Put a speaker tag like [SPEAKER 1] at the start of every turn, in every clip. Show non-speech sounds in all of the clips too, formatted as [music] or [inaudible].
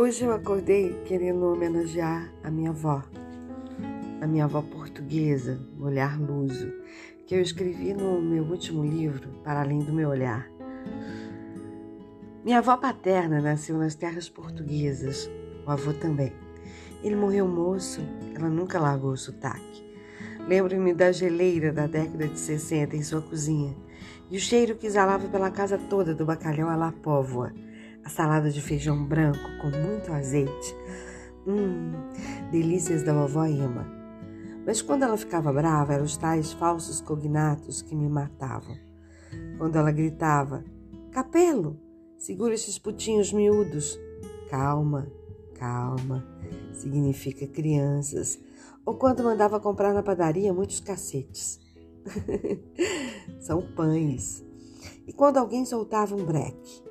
[SPEAKER 1] Hoje eu acordei querendo homenagear a minha avó, a minha avó portuguesa, Olhar Luso, que eu escrevi no meu último livro, Para Além do Meu Olhar. Minha avó paterna nasceu nas terras portuguesas, o avô também. Ele morreu moço, ela nunca largou o sotaque. Lembro-me da geleira da década de 60 em sua cozinha e o cheiro que exalava pela casa toda do bacalhau à la póvoa, a salada de feijão branco com muito azeite. Hum, delícias da vovó Emma. Mas quando ela ficava brava, eram os tais falsos cognatos que me matavam. Quando ela gritava: Capelo, segura esses putinhos miúdos. Calma, calma, significa crianças ou quando mandava comprar na padaria muitos cacetes. [laughs] São pães. E quando alguém soltava um breque?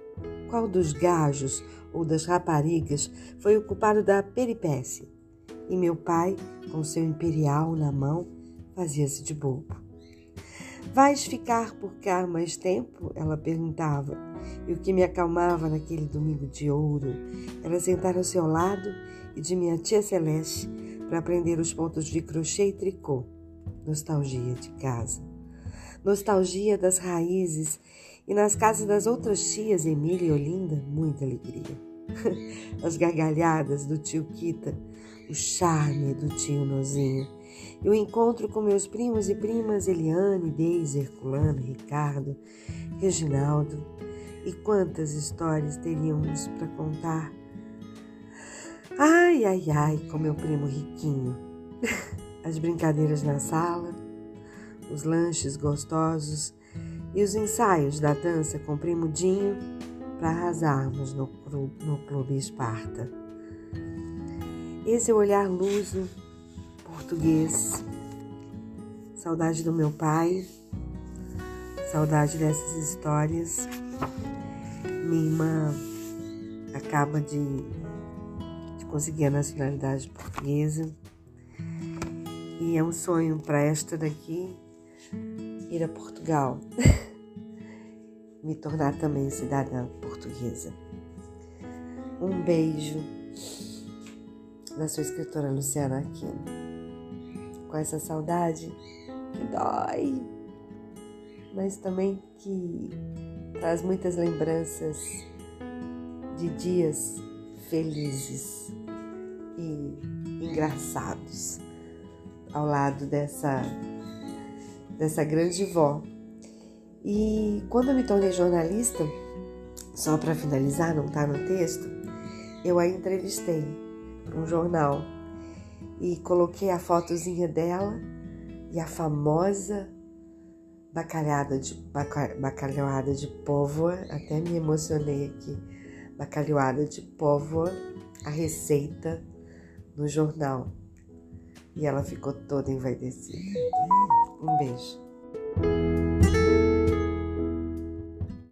[SPEAKER 1] Qual dos gajos ou das raparigas foi o culpado da peripécia? E meu pai, com seu imperial na mão, fazia-se de bobo. Vais ficar por cá mais tempo? Ela perguntava. E o que me acalmava naquele domingo de ouro era sentar ao seu lado e de minha tia Celeste para aprender os pontos de crochê e tricô. Nostalgia de casa. Nostalgia das raízes e nas casas das outras tias Emília e Olinda, muita alegria. [laughs] As gargalhadas do tio Quita, o charme do tio Nozinho e o encontro com meus primos e primas Eliane, Deise, Herculano, Ricardo, Reginaldo. E quantas histórias teríamos para contar Ai, ai, ai, com meu primo riquinho. [laughs] As brincadeiras na sala, os lanches gostosos e os ensaios da dança com primo Dinho para arrasarmos no, no Clube Esparta. Esse é o olhar luso, português. Saudade do meu pai, saudade dessas histórias. Minha irmã acaba de conseguir a nacionalidade portuguesa. E é um sonho para esta daqui ir a Portugal, [laughs] me tornar também cidadã portuguesa. Um beijo da sua escritora Luciana Aquino. Com essa saudade que dói, mas também que traz muitas lembranças de dias felizes e engraçados ao lado dessa dessa grande vó. E quando eu me tornei jornalista, só para finalizar, não está no texto, eu a entrevistei para um jornal e coloquei a fotozinha dela e a famosa bacalhada de bacalhauada de póvoa, até me emocionei aqui bacalhoada de póvoa, a receita no jornal. E ela ficou toda envaidecida. Um beijo.